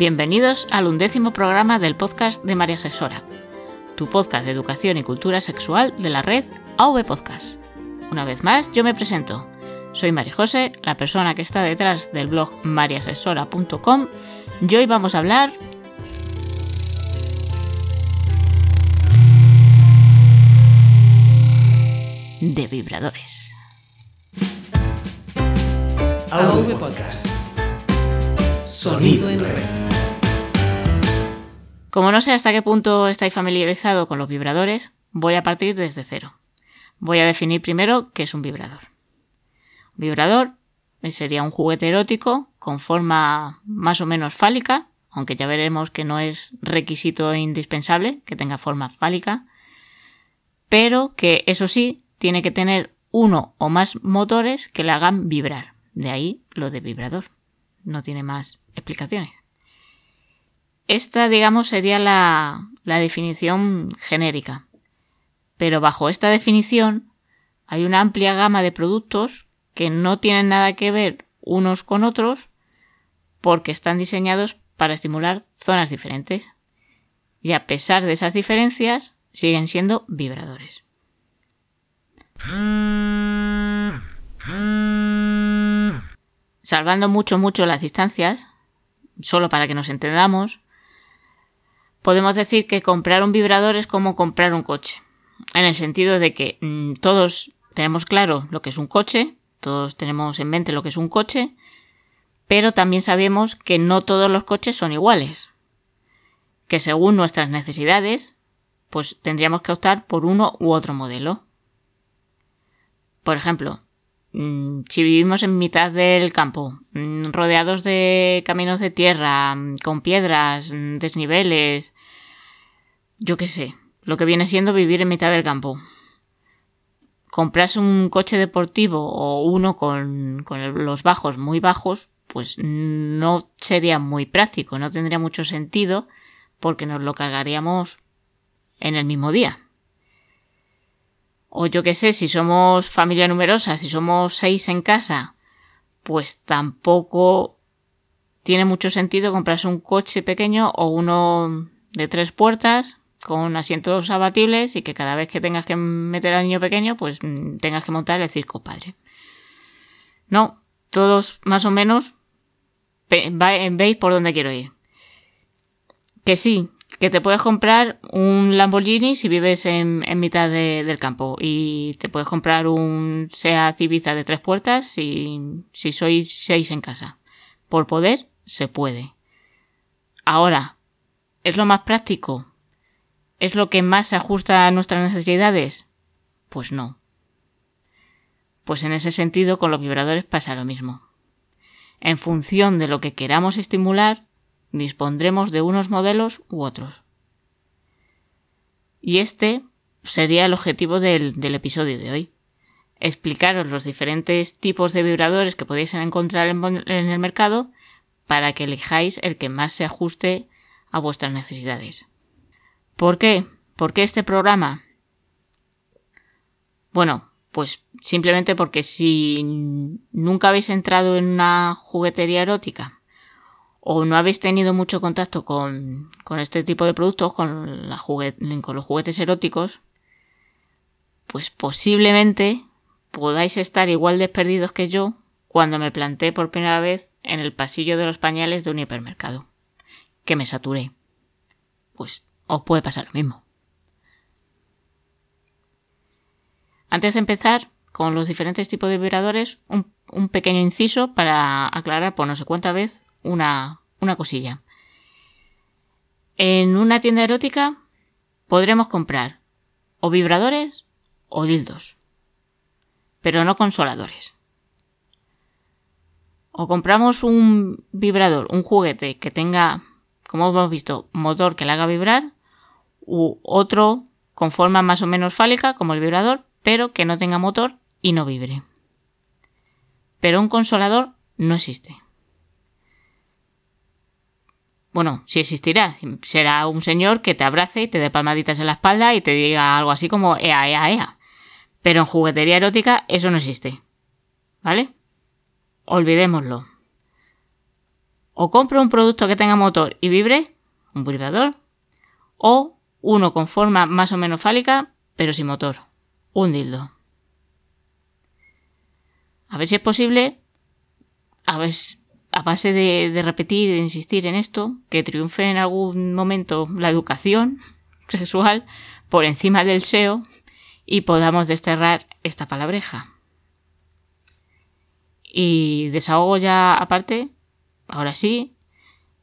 Bienvenidos al undécimo programa del podcast de María Asesora, tu podcast de educación y cultura sexual de la red AV Podcast. Una vez más, yo me presento. Soy María José, la persona que está detrás del blog mariasesora.com y hoy vamos a hablar de vibradores. AV Podcast. Sonido en red. Como no sé hasta qué punto estáis familiarizado con los vibradores, voy a partir desde cero. Voy a definir primero qué es un vibrador. Un vibrador sería un juguete erótico con forma más o menos fálica, aunque ya veremos que no es requisito indispensable que tenga forma fálica, pero que eso sí tiene que tener uno o más motores que le hagan vibrar. De ahí lo de vibrador. No tiene más explicaciones. Esta, digamos, sería la, definición genérica. Pero bajo esta definición hay una amplia gama de productos que no tienen nada que ver unos con otros porque están diseñados para estimular zonas diferentes. Y a pesar de esas diferencias, siguen siendo vibradores. Salvando mucho, mucho las distancias, solo para que nos entendamos, podemos decir que comprar un vibrador es como comprar un coche. En el sentido de que mmm, todos tenemos claro lo que es un coche, todos tenemos en mente lo que es un coche, pero también sabemos que no todos los coches son iguales. Que según nuestras necesidades, pues tendríamos que optar por uno u otro modelo. Por ejemplo, mm, si vivimos en mitad del campo, mm, rodeados de caminos de tierra, mm, con piedras, desniveles, yo qué sé, lo que viene siendo vivir en mitad del campo. Comprarse un coche deportivo o uno con, con los bajos muy bajos, pues no sería muy práctico, no tendría mucho sentido porque nos lo cargaríamos en el mismo día. O yo qué sé, si somos familia numerosa, si somos seis en casa, pues tampoco tiene mucho sentido comprarse un coche pequeño o uno de tres puertas con asientos abatibles y que cada vez que tengas que meter al niño pequeño, pues tengas que montar el circo padre. No, todos más o menos veis por dónde quiero ir. Que sí, que te puedes comprar un Lamborghini si vives en, mitad de, del campo y te puedes comprar un Seat Ibiza de tres puertas si, si sois seis en casa. Por poder, se puede. Ahora, ¿es lo más práctico? ¿Es lo que más se ajusta a nuestras necesidades? Pues no. Pues en ese sentido con los vibradores pasa lo mismo. En función de lo que queramos estimular, dispondremos de unos modelos u otros. Y este sería el objetivo del, del, episodio de hoy. Explicaros los diferentes tipos de vibradores que podéis encontrar en, en el mercado para que elijáis el que más se ajuste a vuestras necesidades. ¿Por qué? ¿Por qué este programa? Bueno, pues simplemente porque si nunca habéis entrado en una juguetería erótica o no habéis tenido mucho contacto con, con este tipo de productos, con, los juguetes eróticos, pues posiblemente podáis estar igual de perdidos que yo cuando me planté por primera vez en el pasillo de los pañales de un hipermercado, que me saturé. Pues os puede pasar lo mismo. Antes de empezar con los diferentes tipos de vibradores, un pequeño inciso para aclarar por no sé cuánta vez una, una cosilla. En una tienda erótica podremos comprar o vibradores o dildos, pero no consoladores. O compramos un vibrador, un juguete que tenga, como hemos visto, motor que le haga vibrar, u otro con forma más o menos fálica, como el vibrador, pero que no tenga motor y no vibre. Pero un consolador no existe. Bueno, sí existirá. Será un señor que te abrace y te dé palmaditas en la espalda y te diga algo así como ea, ea, ea. Pero en juguetería erótica eso no existe. ¿Vale? Olvidémoslo. O compro un producto que tenga motor y vibre, un vibrador, o uno con forma más o menos fálica, pero sin motor, un dildo. A ver si es posible, a ver, a base de, repetir de insistir en esto, que triunfe en algún momento la educación sexual por encima del SEO y podamos desterrar esta palabreja. Y desahogo ya aparte, ahora sí,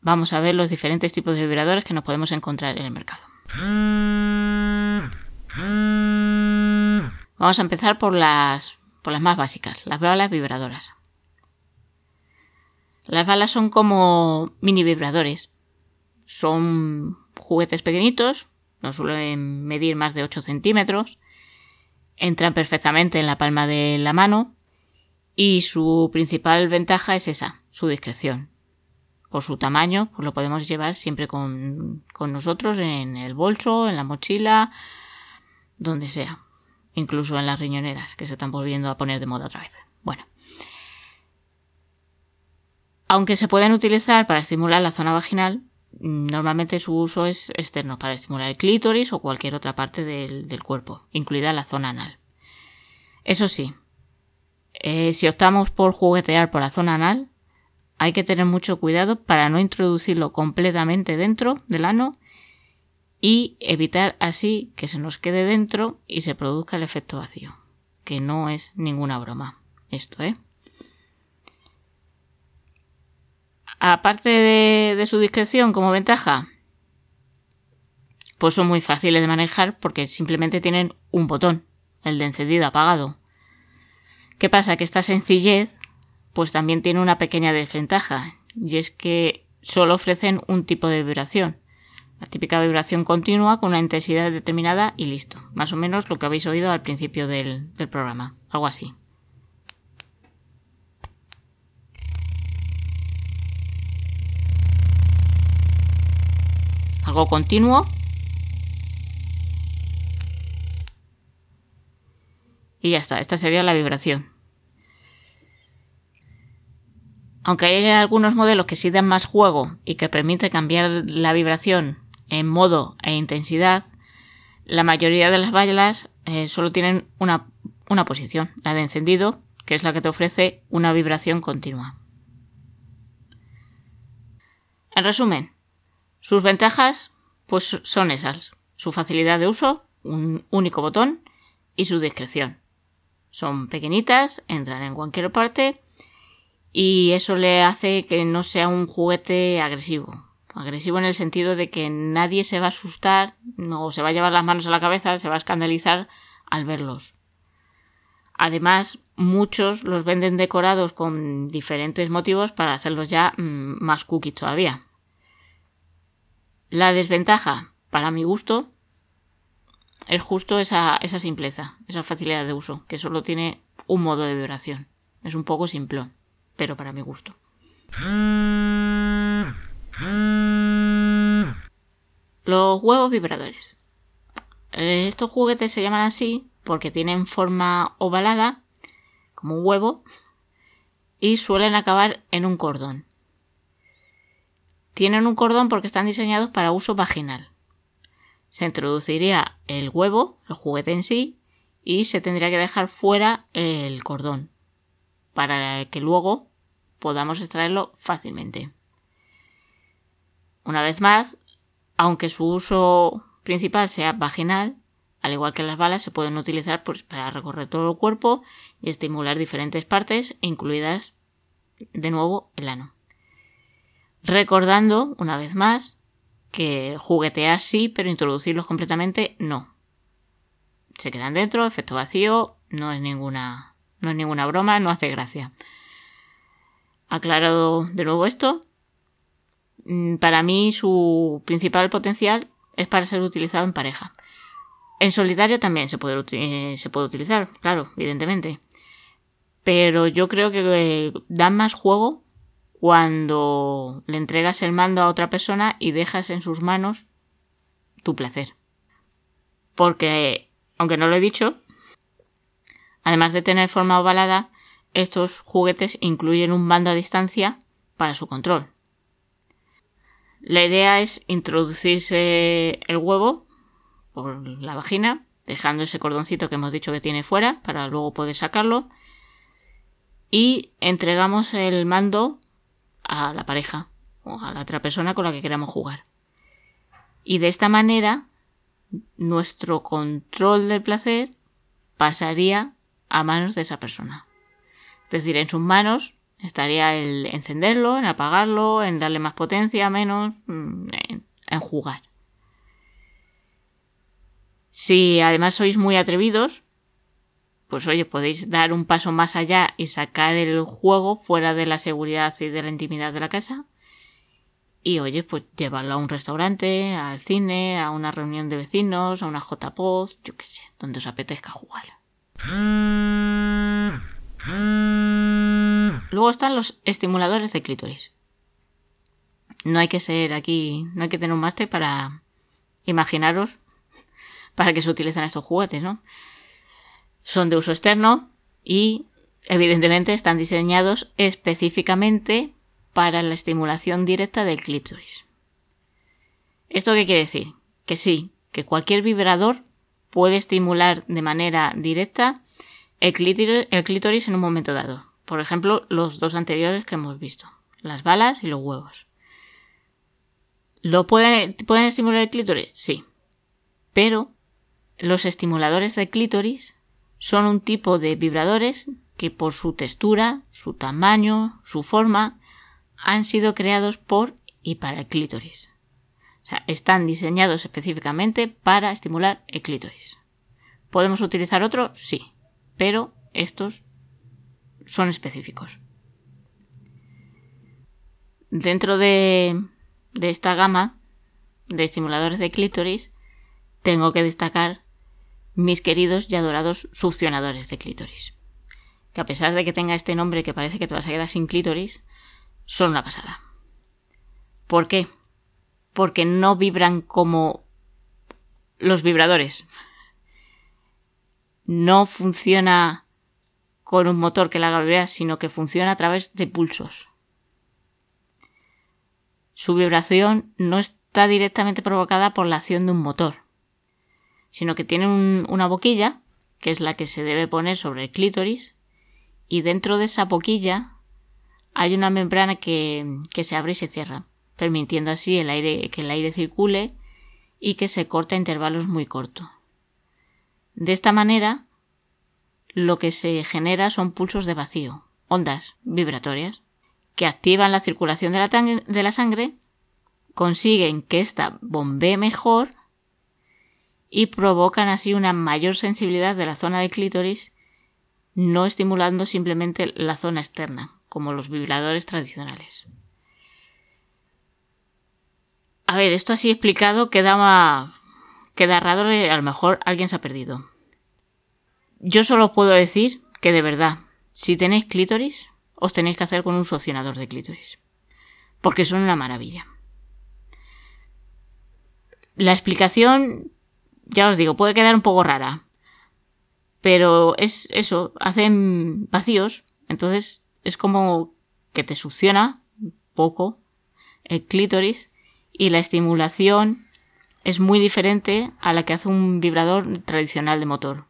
vamos a ver los diferentes tipos de vibradores que nos podemos encontrar en el mercado. Vamos a empezar por las, por las más básicas, las balas vibradoras. Las balas son como mini vibradores. Son juguetes pequeñitos, no suelen medir más de 8 centímetros, entran perfectamente en la palma de la mano y su principal ventaja es esa, su discreción. Por su tamaño, pues lo podemos llevar siempre con, con nosotros en el bolso, en la mochila, donde sea, incluso en las riñoneras que se están volviendo a poner de moda otra vez. Bueno, aunque se pueden utilizar para estimular la zona vaginal, normalmente su uso es externo para estimular el clítoris o cualquier otra parte del, cuerpo, incluida la zona anal. Eso sí, eh, si optamos por juguetear por la zona anal, hay que tener mucho cuidado para no introducirlo completamente dentro del ano y evitar así que se nos quede dentro y se produzca el efecto vacío, que no es ninguna broma. Esto, ¿eh? Aparte de, su discreción como ventaja, pues son muy fáciles de manejar porque simplemente tienen un botón, el de encendido apagado. ¿Qué pasa? Que esta sencillez pues también tiene una pequeña desventaja y es que solo ofrecen un tipo de vibración. La típica vibración continua con una intensidad determinada y listo. Más o menos lo que habéis oído al principio del programa. Algo así. Algo continuo. Y ya está, esta sería la vibración. Aunque hay algunos modelos que sí dan más juego y que permite cambiar la vibración en modo e intensidad, la mayoría de las balas eh, solo tienen una, una posición, la de encendido, que es la que te ofrece una vibración continua. En resumen, sus ventajas, pues son esas. Su facilidad de uso, un único botón, y su discreción. Son pequeñitas, entran en cualquier parte y eso le hace que no sea un juguete agresivo. Agresivo en el sentido de que nadie se va a asustar o se va a llevar las manos a la cabeza, se va a escandalizar al verlos. Además, muchos los venden decorados con diferentes motivos para hacerlos ya mm, más cookies todavía. La desventaja, para mi gusto, es justo esa, esa simpleza, esa facilidad de uso, que solo tiene un modo de vibración. Es un poco simplón, pero para mi gusto. Los huevos vibradores. Eh, estos juguetes se llaman así porque tienen forma ovalada, como un huevo, y suelen acabar en un cordón. Tienen un cordón porque están diseñados para uso vaginal. Se introduciría el huevo, el juguete en sí, y se tendría que dejar fuera el cordón para que luego podamos extraerlo fácilmente. Una vez más, aunque su uso principal sea vaginal, al igual que las balas, se pueden utilizar pues, para recorrer todo el cuerpo y estimular diferentes partes, incluidas de nuevo el ano. Recordando, una vez más, que juguetear sí, pero introducirlos completamente no. Se quedan dentro, efecto vacío, no es ninguna, no es ninguna broma, no hace gracia. Aclarado de nuevo esto, mm, para mí su principal potencial es para ser utilizado en pareja. En solitario también se puede, eh, utilizar, claro, evidentemente. Pero yo creo que eh, dan más juego cuando le entregas el mando a otra persona y dejas en sus manos tu placer. Porque, aunque no lo he dicho, además de tener forma ovalada, estos juguetes incluyen un mando a distancia para su control. La idea es introducirse el huevo por la vagina, dejando ese cordoncito que hemos dicho que tiene fuera para luego poder sacarlo. Y entregamos el mando a la pareja o a la otra persona con la que queramos jugar. Y de esta manera, nuestro control del placer pasaría a manos de esa persona. Es decir, en sus manos estaría el encenderlo, en apagarlo, en darle más potencia, menos, mm, en, jugar. Si además sois muy atrevidos, pues oye, podéis dar un paso más allá y sacar el juego fuera de la seguridad y de la intimidad de la casa. Y oye, pues llevarlo a un restaurante, al cine, a una reunión de vecinos, a una JPOD, yo qué sé, donde os apetezca jugar. Luego están los estimuladores de clítoris. No hay que ser aquí, no hay que tener un máster para imaginaros para que se utilizan estos juguetes, ¿no? Son de uso externo y evidentemente están diseñados específicamente para la estimulación directa del clítoris. ¿Esto qué quiere decir? Que sí, que cualquier vibrador puede estimular de manera directa el clítoris, en un momento dado. Por ejemplo, los dos anteriores que hemos visto, las balas y los huevos. ¿Lo pueden, pueden estimular el clítoris? Sí. Pero los estimuladores de clítoris son un tipo de vibradores que por su textura, su tamaño, su forma, han sido creados por y para el clítoris. O sea, están diseñados específicamente para estimular el clítoris. ¿Podemos utilizar otro? Sí pero estos son específicos. Dentro de, esta gama de estimuladores de clítoris, tengo que destacar mis queridos y adorados succionadores de clítoris. Que a pesar de que tenga este nombre que parece que te vas a quedar sin clítoris, son una pasada. ¿Por qué? Porque no vibran como los vibradores no funciona con un motor que la haga vibrar, sino que funciona a través de pulsos. Su vibración no está directamente provocada por la acción de un motor, sino que tiene una boquilla, que es la que se debe poner sobre el clítoris, y dentro de esa boquilla hay una membrana que, que se abre y se cierra, permitiendo así el aire, que el aire circule y que se corte a intervalos muy cortos. De esta manera, lo que se genera son pulsos de vacío, ondas vibratorias, que activan la circulación de la, de la sangre, consiguen que ésta bombee mejor y provocan así una mayor sensibilidad de la zona de clítoris, no estimulando simplemente la zona externa, como los vibradores tradicionales. A ver, esto así explicado queda queda raro, a lo mejor alguien se ha perdido. Yo solo puedo decir que de verdad, si tenéis clítoris, os tenéis que hacer con un succionador de clítoris. Porque son una maravilla. La explicación, ya os digo, puede quedar un poco rara. Pero es eso, hacen vacíos, entonces es como que te succiona poco el clítoris y la estimulación es muy diferente a la que hace un vibrador tradicional de motor.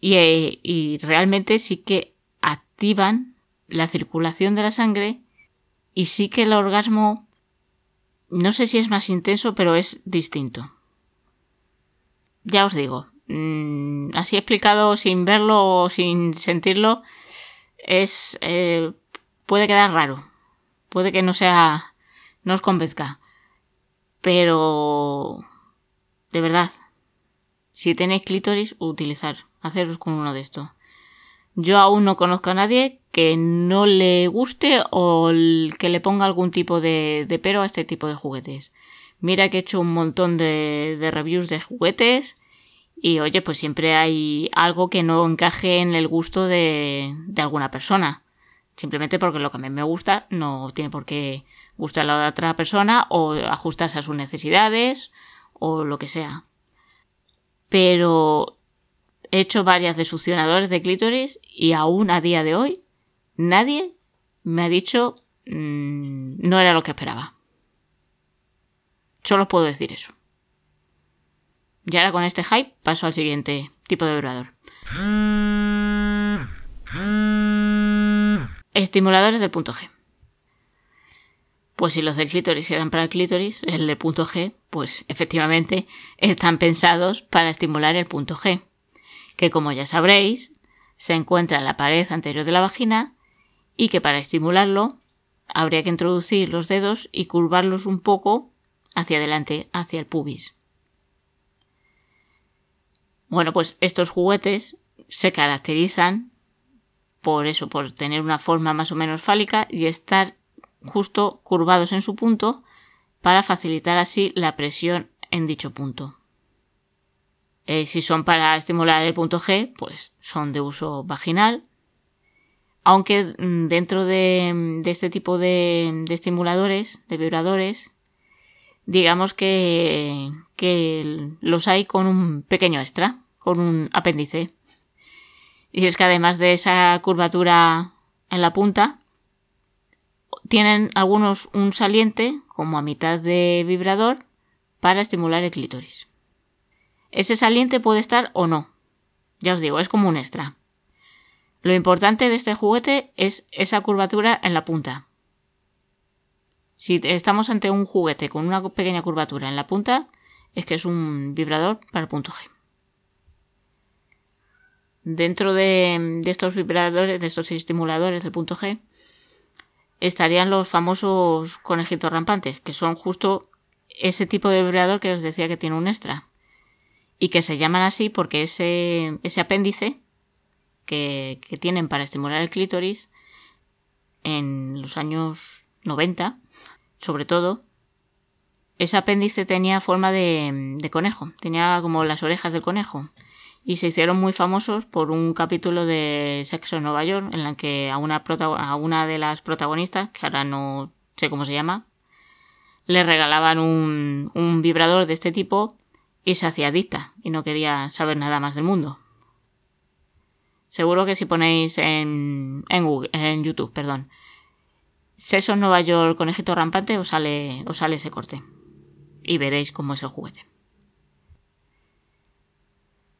Y, y realmente sí que activan la circulación de la sangre y sí que el orgasmo no sé si es más intenso, pero es distinto. Ya os digo, mm, así explicado sin verlo o sin sentirlo, es eh, puede quedar raro, puede que no sea, no os convenzca. Pero... De verdad. Si tenéis clítoris, utilizar. Haceros con uno de estos. Yo aún no conozco a nadie que no le guste o que le ponga algún tipo de, de pero a este tipo de juguetes. Mira que he hecho un montón de, de reviews de juguetes y oye, pues siempre hay algo que no encaje en el gusto de, de alguna persona. Simplemente porque lo que a mí me gusta no tiene por qué gustar a la otra persona o ajustarse a sus necesidades o lo que sea. Pero he hecho varias de succionadores de clítoris y aún a día de hoy nadie me ha dicho mmm, no era lo que esperaba. Solo puedo decir eso. Y ahora con este hype paso al siguiente tipo de vibrador. Estimuladores del punto G. Pues si los del clítoris eran para el clítoris, el del punto G, pues efectivamente están pensados para estimular el punto G, que como ya sabréis, se encuentra en la pared anterior de la vagina y que para estimularlo habría que introducir los dedos y curvarlos un poco hacia adelante, hacia el pubis. Bueno, pues estos juguetes se caracterizan por eso, por tener una forma más o menos fálica y estar justo curvados en su punto para facilitar así la presión en dicho punto. Eh, si son para estimular el punto G, pues son de uso vaginal. Aunque mm, dentro de, este tipo de, estimuladores, de vibradores, digamos que, los hay con un pequeño extra, con un apéndice. Y es que además de esa curvatura en la punta, tienen algunos un saliente como a mitad de vibrador para estimular el clítoris. Ese saliente puede estar o no. Ya os digo, es como un extra. Lo importante de este juguete es esa curvatura en la punta. Si estamos ante un juguete con una pequeña curvatura en la punta, es que es un vibrador para el punto G. Dentro de, estos vibradores, de estos estimuladores del punto G, estarían los famosos conejitos rampantes, que son justo ese tipo de vibrador que os decía que tiene un extra. Y que se llaman así porque ese, apéndice que, que tienen para estimular el clítoris en los años 90, sobre todo, ese apéndice tenía forma de, conejo, tenía como las orejas del conejo y se hicieron muy famosos por un capítulo de Sexo en Nueva York en la que a una, a una de las protagonistas, que ahora no sé cómo se llama, le regalaban un, un vibrador de este tipo y se hacía adicta y no quería saber nada más del mundo. Seguro que si ponéis en, en, Google, en YouTube, perdón, Sexo en Nueva York conejito rampante os sale, os sale ese corte y veréis cómo es el juguete.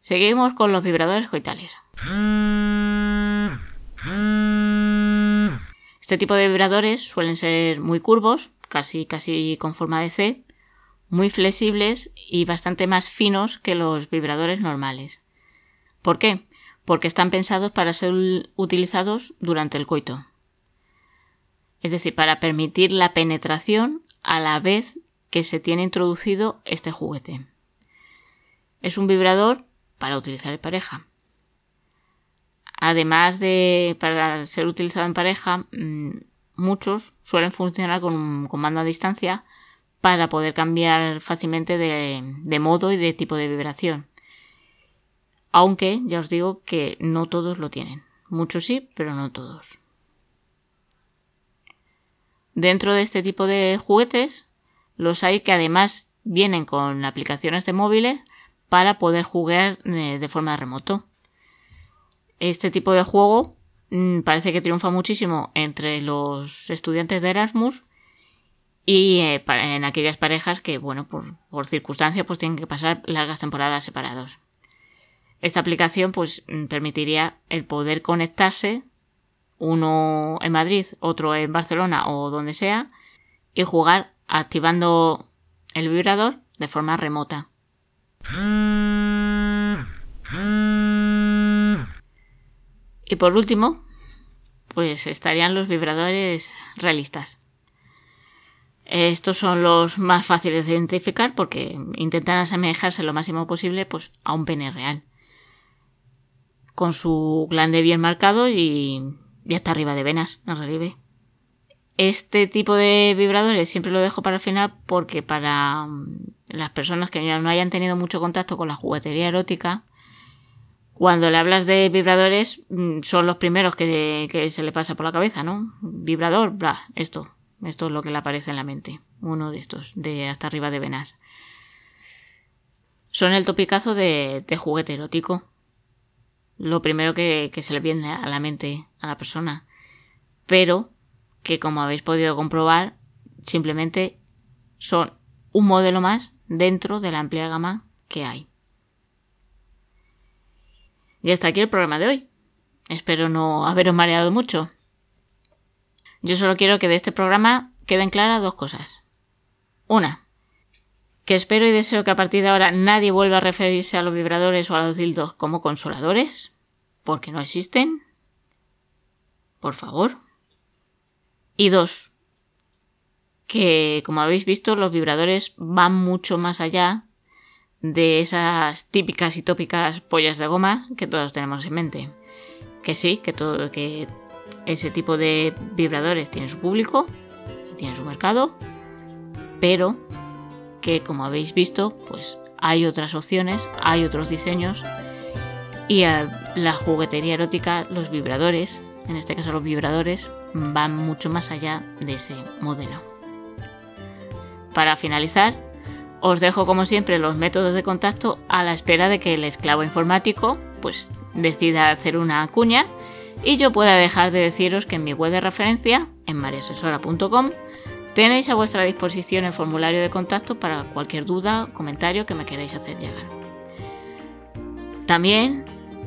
Seguimos con los vibradores coitales. Este tipo de vibradores suelen ser muy curvos, casi, casi con forma de C, muy flexibles y bastante más finos que los vibradores normales. ¿Por qué? Porque están pensados para ser utilizados durante el coito. Es decir, para permitir la penetración a la vez que se tiene introducido este juguete. Es un vibrador para utilizar en pareja. Además de para ser utilizado en pareja, mm, muchos suelen funcionar con un comando a distancia para poder cambiar fácilmente de, modo y de tipo de vibración. Aunque ya os digo que no todos lo tienen. Muchos sí, pero no todos. Dentro de este tipo de juguetes, los hay que además vienen con aplicaciones de móviles para poder jugar eh, de forma remoto. Este tipo de juego mm, parece que triunfa muchísimo entre los estudiantes de Erasmus y eh, en aquellas parejas que, bueno, por, por circunstancias, pues tienen que pasar largas temporadas separados. Esta aplicación, pues, mm, permitiría el poder conectarse, uno en Madrid, otro en Barcelona o donde sea, y jugar activando el vibrador de forma remota. Y por último, pues estarían los vibradores realistas. Estos son los más fáciles de identificar porque intentan asemejarse lo máximo posible pues, a un pene real. Con su glande bien marcado y, y hasta arriba de venas, en relieve. Este tipo de vibradores siempre lo dejo para el final porque para mm, las personas que no hayan tenido mucho contacto con la juguetería erótica, cuando le hablas de vibradores mm, son los primeros que, se le pasa por la cabeza, ¿no? Vibrador, bla, esto, esto es lo que le aparece en la mente, uno de estos, de hasta arriba de venas. Son el topicazo de, juguete erótico. Lo primero que se le viene a la mente a la persona. Pero que como habéis podido comprobar, simplemente son un modelo más dentro de la amplia gama que hay. Y hasta aquí el programa de hoy. Espero no haberos mareado mucho. Yo solo quiero que de este programa queden claras dos cosas. Una, que espero y deseo que a partir de ahora nadie vuelva a referirse a los vibradores o a los dildos como consoladores, porque no existen. Por favor. Y dos, que como habéis visto los vibradores van mucho más allá de esas típicas y tópicas pollas de goma que todos tenemos en mente. Que sí, que todo que ese tipo de vibradores tiene su público y tiene su mercado, pero que como habéis visto, pues hay otras opciones, hay otros diseños y a la juguetería erótica, los vibradores, en este caso los vibradores, van mucho más allá de ese modelo. Para finalizar, os dejo como siempre los métodos de contacto a la espera de que el esclavo informático pues decida hacer una cuña y yo pueda dejar de deciros que en mi web de referencia, en mariasesora.com, tenéis a vuestra disposición el formulario de contacto para cualquier duda, comentario que me queráis hacer llegar. También,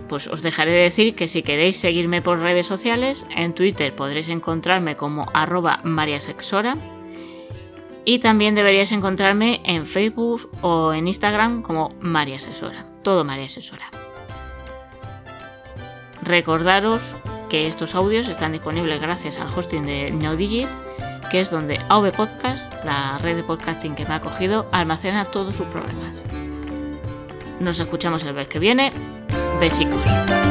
pues os dejaré de decir que si queréis seguirme por redes sociales, en Twitter podréis encontrarme como arroba mariasexora y también deberíais encontrarme en Facebook o en Instagram como María. Todo María. Recordaros que estos audios están disponibles gracias al hosting de NoDigit, que es donde AV Podcast, la red de podcasting que me ha acogido, almacena todos sus programas. Nos escuchamos el mes que viene. Besicos.